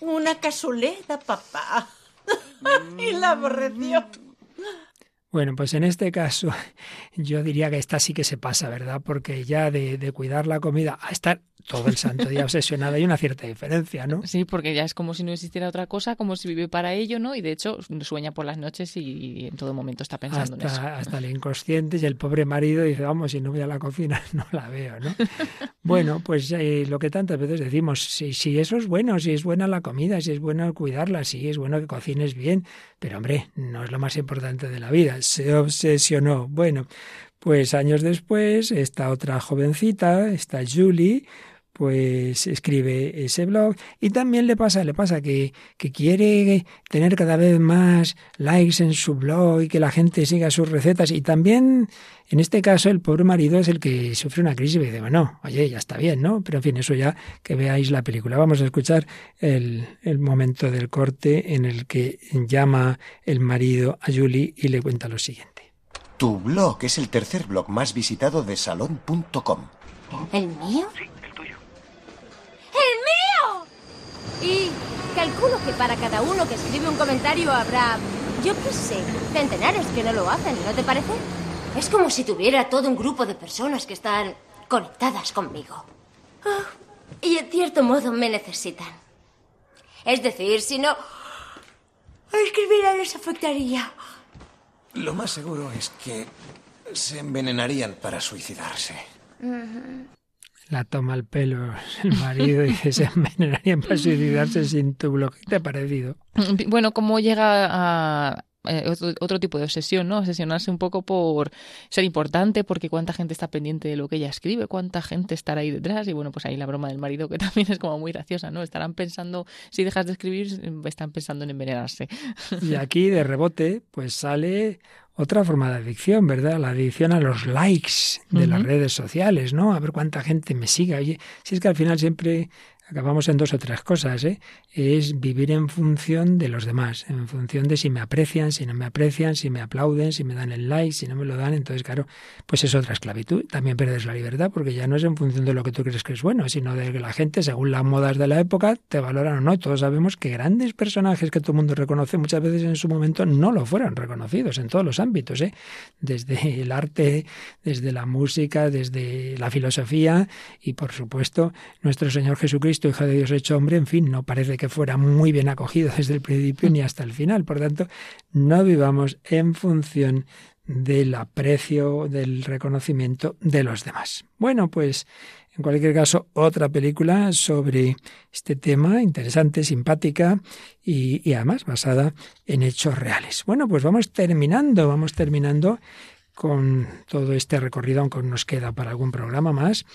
una casuleta, papá. Y la aborreció. Bueno, pues en este caso yo diría que esta sí que se pasa, ¿verdad? Porque ya de, de cuidar la comida a estar todo el santo día obsesionada hay una cierta diferencia, ¿no? Sí, porque ya es como si no existiera otra cosa, como si vive para ello, ¿no? Y de hecho sueña por las noches y, en todo momento está pensando hasta, en eso. Hasta el inconsciente y el pobre marido dice, vamos, si no voy a la cocina no la veo, ¿no? bueno, pues eh, lo que tantas veces decimos, si, si eso es bueno, si es buena la comida, si es bueno cuidarla, si es bueno que cocines bien, pero hombre, no es lo más importante de la vida. Se obsesionó. Bueno, pues años después, esta otra jovencita, esta Julie, pues escribe ese blog y también le pasa, le pasa que, que, quiere tener cada vez más likes en su blog y que la gente siga sus recetas y también en este caso el pobre marido es el que sufre una crisis y dice, bueno, oye, ya está bien, ¿no? Pero en fin, eso ya que veáis la película. Vamos a escuchar el, el momento del corte en el que llama el marido a Julie y le cuenta lo siguiente. Tu blog es el tercer blog más visitado de salón.com. ¿El mío? Sí, el tuyo. ¡El mío! Y calculo que para cada uno que escribe un comentario habrá, yo qué sé, centenares que no lo hacen, ¿no te parece? Es como si tuviera todo un grupo de personas que están conectadas conmigo. Oh, y en cierto modo me necesitan. Es decir, si no... Escribir les afectaría. Lo más seguro es que se envenenarían para suicidarse. Uh -huh. La toma el pelo el marido y dice, se envenenarían para suicidarse sin tu blog. ¿Qué te ha parecido? Bueno, cómo llega a, eh, otro, otro, tipo de obsesión, ¿no? Obsesionarse un poco por ser importante, porque cuánta gente está pendiente de lo que ella escribe, cuánta gente estará ahí detrás. Y bueno, pues ahí la broma del marido, que también es como muy graciosa, ¿no? Estarán pensando, si dejas de escribir, están pensando en envenenarse. Y aquí, de rebote, pues sale otra forma de adicción, ¿verdad? La adicción a los likes de uh -huh. las redes sociales, ¿no? A ver cuánta gente me siga. Oye, si es que al final siempre acabamos en dos o tres cosas, ¿eh? Es vivir en función de los demás, en función de si me aprecian, si no me aprecian, si me aplauden, si me dan el like, si no me lo dan. Entonces, claro, pues es otra esclavitud. También pierdes la libertad porque ya no es en función de lo que tú crees que es bueno, sino de que la gente, según las modas de la época, te valoran o no. Todos sabemos que grandes personajes que todo el mundo reconoce muchas veces en su momento no lo fueron reconocidos en todos los ámbitos, ¿eh? Desde el arte, desde la música, desde la filosofía y, por supuesto, nuestro Señor Jesucristo Cristo, Hijo de Dios hecho hombre, en fin, no parece que fuera muy bien acogido desde el principio ni hasta el final. Por tanto, no vivamos en función del aprecio, del reconocimiento de los demás. Bueno, pues en cualquier caso, otra película sobre este tema, interesante, simpática y, y además basada en hechos reales. Bueno, pues vamos terminando, vamos terminando con todo este recorrido, aunque nos queda para algún programa más.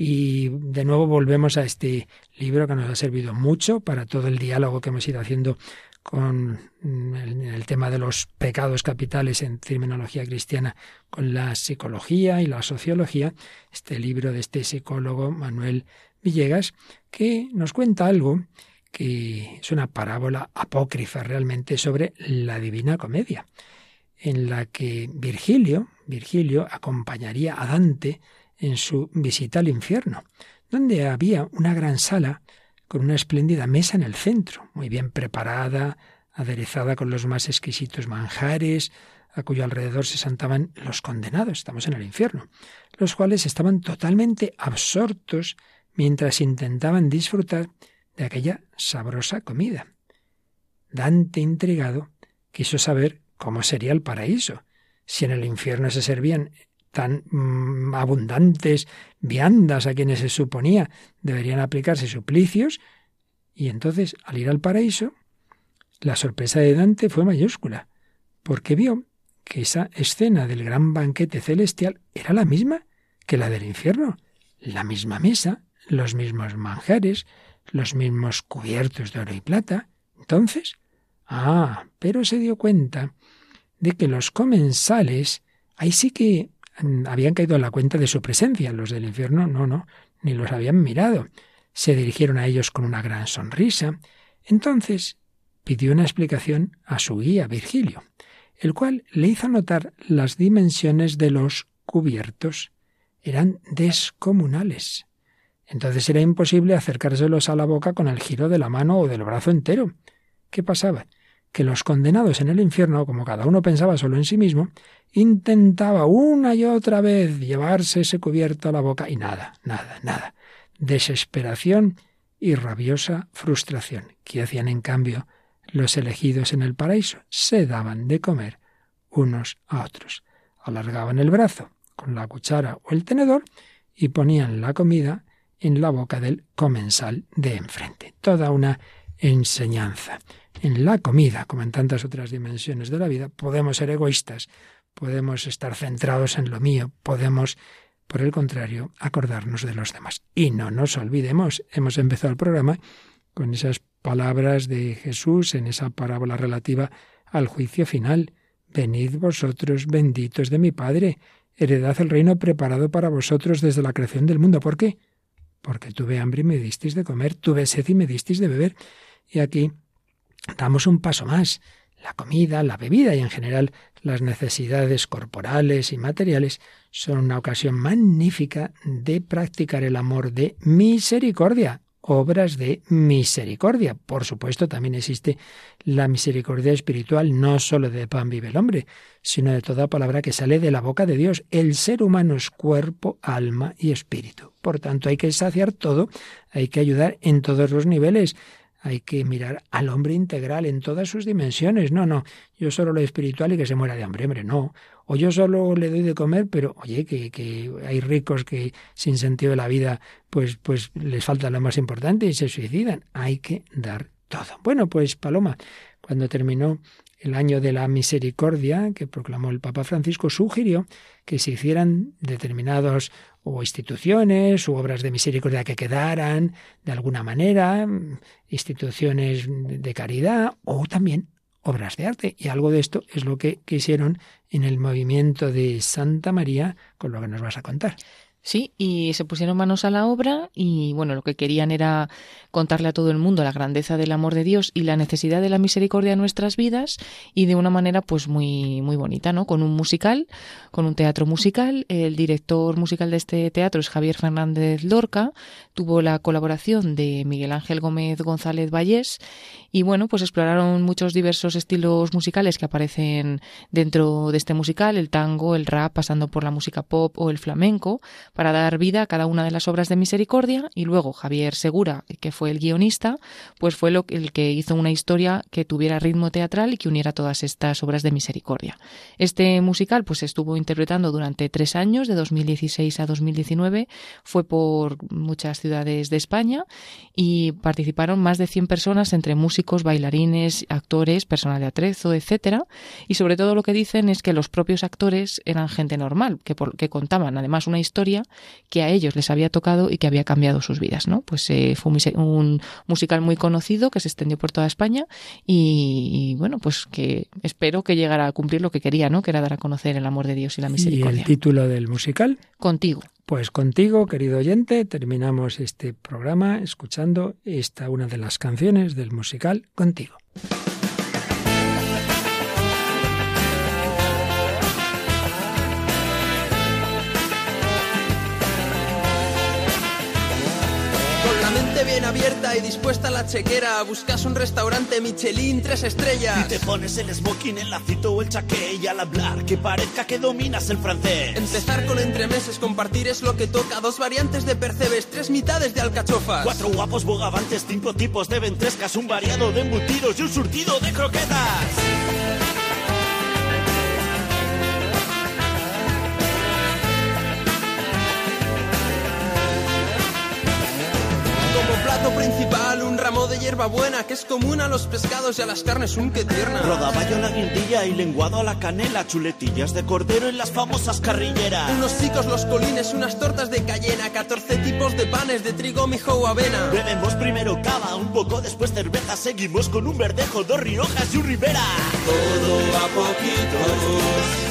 Y de nuevo volvemos a este libro que nos ha servido mucho para todo el diálogo que hemos ido haciendo con el, el, tema de los pecados capitales en terminología cristiana con la psicología y la sociología, este libro de este psicólogo Manuel Villegas, que nos cuenta algo que es una parábola apócrifa realmente sobre la Divina Comedia, en la que Virgilio, Virgilio acompañaría a Dante en su visita al infierno, donde había una gran sala con una espléndida mesa en el centro, muy bien preparada, aderezada con los más exquisitos manjares, a cuyo alrededor se sentaban los condenados, estamos en el infierno, los cuales estaban totalmente absortos mientras intentaban disfrutar de aquella sabrosa comida. Dante, intrigado, quiso saber cómo sería el paraíso, si en el infierno se servían tan mmm, abundantes viandas a quienes se suponía deberían aplicarse suplicios, y entonces, al ir al paraíso, la sorpresa de Dante fue mayúscula, porque vio que esa escena del gran banquete celestial era la misma que la del infierno, la misma mesa, los mismos manjares, los mismos cubiertos de oro y plata. Entonces, ah, pero se dio cuenta de que los comensales, ahí sí que mm, habían caído en la cuenta de su presencia. Los del infierno no, no, ni los habían mirado. Se dirigieron a ellos con una gran sonrisa. Entonces pidió una explicación a su guía, Virgilio, el cual le hizo notar las dimensiones de los cubiertos. Eran descomunales. Entonces era imposible acercárselos a la boca con el giro de la mano o del brazo entero. ¿Qué pasaba? Que los condenados en el infierno, como cada uno pensaba solo en sí mismo, intentaba una y otra vez llevarse ese cubierto a la boca y nada, nada, nada. Desesperación y rabiosa frustración. ¿Qué hacían en cambio los elegidos en el paraíso? Se daban de comer unos a otros. Alargaban el brazo con la cuchara o el tenedor y ponían la comida en la boca del comensal de enfrente. Toda una enseñanza. En la comida, como en tantas otras dimensiones de la vida, podemos ser egoístas, podemos estar centrados en lo mío, podemos, por el contrario, acordarnos de los demás. Y no nos olvidemos, hemos empezado el programa con esas palabras de Jesús en esa parábola relativa al juicio final. Venid vosotros benditos de mi Padre, heredad el reino preparado para vosotros desde la creación del mundo. ¿Por qué? porque tuve hambre y me disteis de comer, tuve sed y me disteis de beber. Y aquí damos un paso más. La comida, la bebida y en general las necesidades corporales y materiales son una ocasión magnífica de practicar el amor de misericordia, obras de misericordia. Por supuesto, también existe la misericordia espiritual, no sólo de pan vive el hombre, sino de toda palabra que sale de la boca de Dios. El ser humano es cuerpo, alma y espíritu. Por tanto, hay que saciar todo, hay que ayudar en todos los niveles. Hay que mirar al hombre integral en todas sus dimensiones. No, no, yo solo lo espiritual y que se muera de hambre, hombre, no. O yo solo le doy de comer, pero oye, que, que hay ricos que sin sentido de la vida, pues, pues les falta lo más importante y se suicidan. Hay que dar todo. Bueno, pues Paloma, cuando terminó el año de la misericordia que proclamó el Papa Francisco, sugirió que se hicieran determinados o instituciones u obras de misericordia que quedaran de alguna manera, instituciones de caridad o también obras de arte. Y algo de esto es lo que quisieron en el movimiento de Santa María, con lo que nos vas a contar. Sí, y se pusieron manos a la obra y bueno, lo que querían era contarle a todo el mundo la grandeza del amor de Dios y la necesidad de la misericordia en nuestras vidas y de una manera pues muy muy bonita, ¿no? Con un musical, con un teatro musical, el director musical de este teatro es Javier Fernández Lorca, tuvo la colaboración de Miguel Ángel Gómez González Vallés y bueno, pues exploraron muchos diversos estilos musicales que aparecen dentro de este musical, el tango, el rap, pasando por la música pop o el flamenco para dar vida a cada una de las obras de misericordia y luego Javier Segura, que fue el guionista, pues fue lo, el que hizo una historia que tuviera ritmo teatral y que uniera todas estas obras de misericordia. Este musical pues estuvo interpretando durante tres años, de 2016 a 2019, fue por muchas ciudades de España y participaron más de 100 personas entre músicos, bailarines, actores, personal de atrezo, etcétera, y sobre todo lo que dicen es que los propios actores eran gente normal, que, que contaban además una historia que a ellos les había tocado y que había cambiado sus vidas, ¿no? Pues eh, fue un, musical muy conocido que se extendió por toda España y, bueno, pues que espero que llegara a cumplir lo que quería, ¿no? Que era dar a conocer el amor de Dios y la misericordia. ¿Y el título del musical? Contigo. Pues contigo, querido oyente, terminamos este programa escuchando esta una de las canciones del musical Contigo. Bien abierta y dispuesta a la chequera. Buscas un restaurante Michelin, tres estrellas. Y te pones el smoking, el lacito o el chaqué y al hablar que parezca que dominas el francés. Empezar con entremeses, compartir es lo que toca. Dos variantes de percebes, tres mitades de alcachofas. Cuatro guapos bogavantes, cinco tipos de ventrescas, un variado de embutidos y un surtido de croquetas. Hierba buena que es común a los pescados y a las carnes, un que tierna. Rodaballo a la guindilla y lenguado a la canela, chuletillas de cordero en las famosas carrilleras. Unos chicos los colines, unas tortas de cayena, 14 tipos de panes de trigo, mijo o avena. Bebemos primero cava, un poco después cerveza, seguimos con un verdejo, dos riojas y un ribera. Todo a poquitos,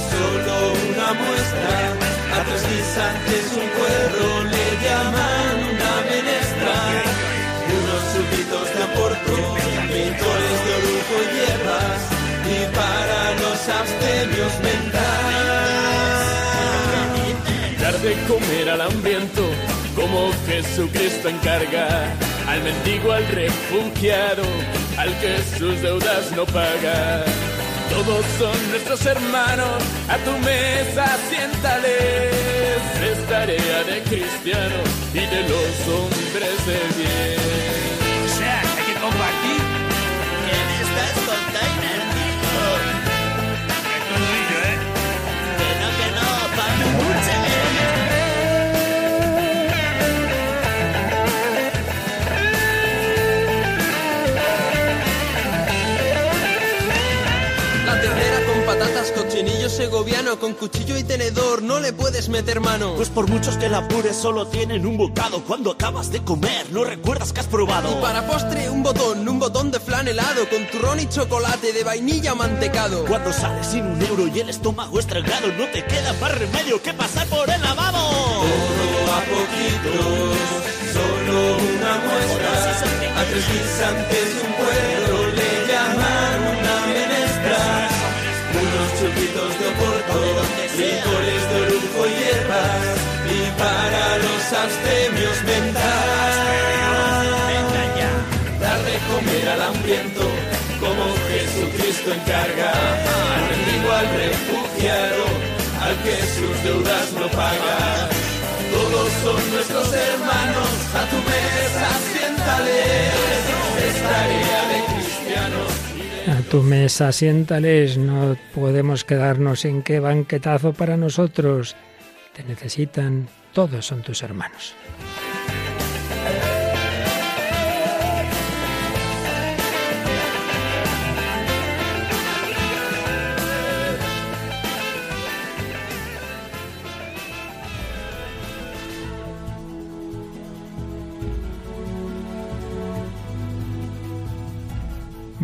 solo una muestra. A tres guisantes un cuerro los abstemios mentales. Dar de comer al hambriento, como Jesucristo encarga. Al mendigo, al refugiado, al que sus deudas no paga. Todos son nuestros hermanos, a tu mesa siéntales. Es tarea de cristianos y de los hombres de bien. Segoviano, con cuchillo y tenedor, no le puedes meter mano. Pues por muchos que la apures solo tienen un bocado. Cuando acabas de comer, no recuerdas que has probado. Y para postre un botón, un botón de flan helado, con turrón y chocolate de vainilla mantecado. Cuando sales sin un euro y el estómago estrangado, no te queda más remedio que pasar por el lavabo. Todo a poquitos, solo una muestra. A tres guisantes un cuerro chupitos de oporto, licores de orujo y hierbas. Y para los abstemios mentales. Dar de comer al hambriento, como Jesucristo encarga. Al al refugiado, al que sus deudas no paga. Todos son nuestros hermanos, a tu mesa siéntales. Es tarea tu mesa siéntales, no podemos quedarnos en qué banquetazo para nosotros. Te necesitan, todos son tus hermanos.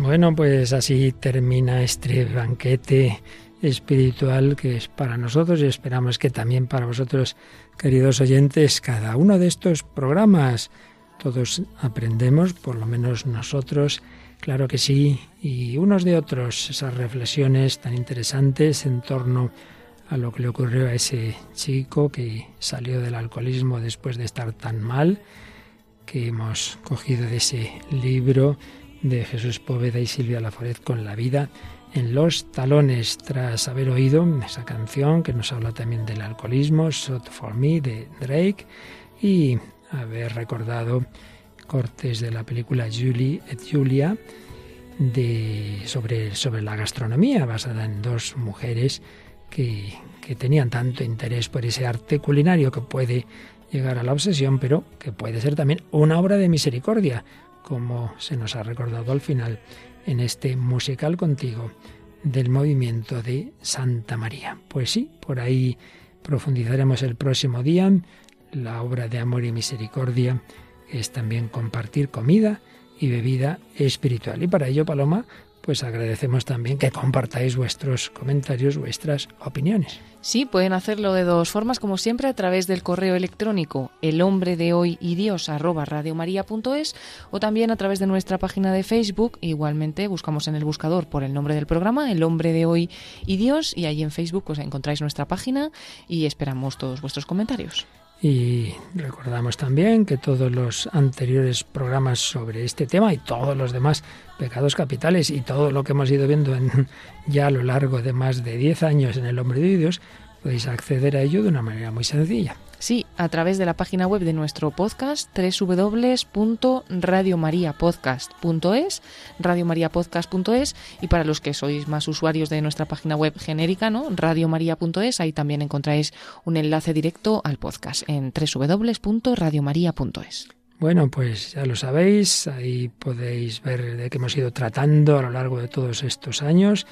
Bueno, pues así termina este banquete espiritual que es para nosotros y esperamos que también para vosotros, queridos oyentes, cada uno de estos programas. Todos aprendemos, por lo menos nosotros, claro que sí, y unos de otros, esas reflexiones tan interesantes en torno a lo que le ocurrió a ese chico que salió del alcoholismo después de estar tan mal, que hemos cogido de ese libro de Jesús Poveda y Silvia Laforet con la vida en los talones, tras haber oído esa canción que nos habla también del alcoholismo, Shot for Me, de Drake, y haber recordado cortes de la película Julie et Julia de, sobre, sobre la gastronomía, basada en dos mujeres que, que tenían tanto interés por ese arte culinario que puede llegar a la obsesión, pero que puede ser también una obra de misericordia, como se nos ha recordado al final en este musical contigo del movimiento de Santa María. Pues sí, por ahí profundizaremos el próximo día la obra de amor y misericordia, que es también compartir comida y bebida espiritual. Y para ello, Paloma, pues agradecemos también que compartáis vuestros comentarios, vuestras opiniones. Sí, pueden hacerlo de dos formas, como siempre, a través del correo electrónico el hombre de hoy y Dios radiomaria.es o también a través de nuestra página de Facebook. Igualmente buscamos en el buscador por el nombre del programa, el hombre de hoy y Dios, y ahí en Facebook pues encontráis nuestra página y esperamos todos vuestros comentarios. Y recordamos también que todos los anteriores programas sobre este tema y todos los demás pecados capitales y todo lo que hemos ido viendo en, ya a lo largo de más de 10 años en el hombre de Dios, podéis acceder a ello de una manera muy sencilla. Sí, a través de la página web de nuestro podcast www.radiomariapodcast.es, radiomariapodcast.es y para los que sois más usuarios de nuestra página web genérica, ¿no? radiomaria.es, ahí también encontráis un enlace directo al podcast en www.radiomaria.es. Bueno, pues ya lo sabéis, ahí podéis ver de qué hemos ido tratando a lo largo de todos estos años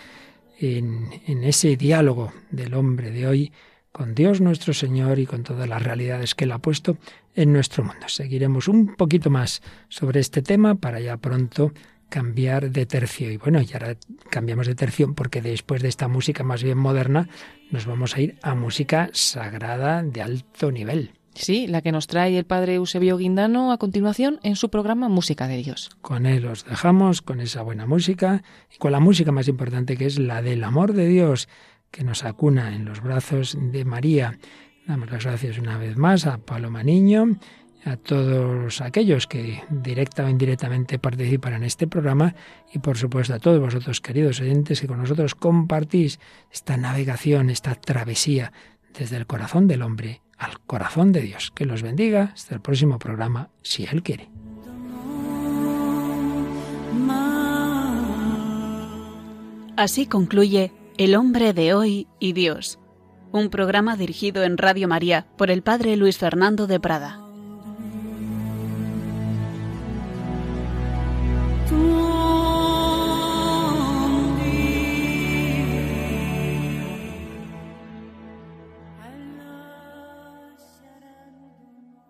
en, ese diálogo del hombre de hoy con Dios nuestro Señor y con todas las realidades que Él ha puesto en nuestro mundo. Seguiremos un poquito más sobre este tema para ya pronto cambiar de tercio. Y bueno, ya ahora cambiamos de tercio porque después de esta música más bien moderna nos vamos a ir a música sagrada de alto nivel. Sí, la que nos trae el padre Eusebio Guindano a continuación en su programa Música de Dios. Con él os dejamos, con esa buena música y con la música más importante que es la del amor de Dios que nos acuna en los brazos de María. Damos las gracias una vez más a Paloma Niño, a todos aquellos que directa o indirectamente participan en este programa y por supuesto a todos vosotros queridos oyentes que con nosotros compartís esta navegación, esta travesía desde el corazón del hombre al corazón de Dios. Que los bendiga hasta el próximo programa, si Él quiere. Así concluye El hombre de hoy y Dios, un programa dirigido en Radio María por el Padre Luis Fernando de Prada.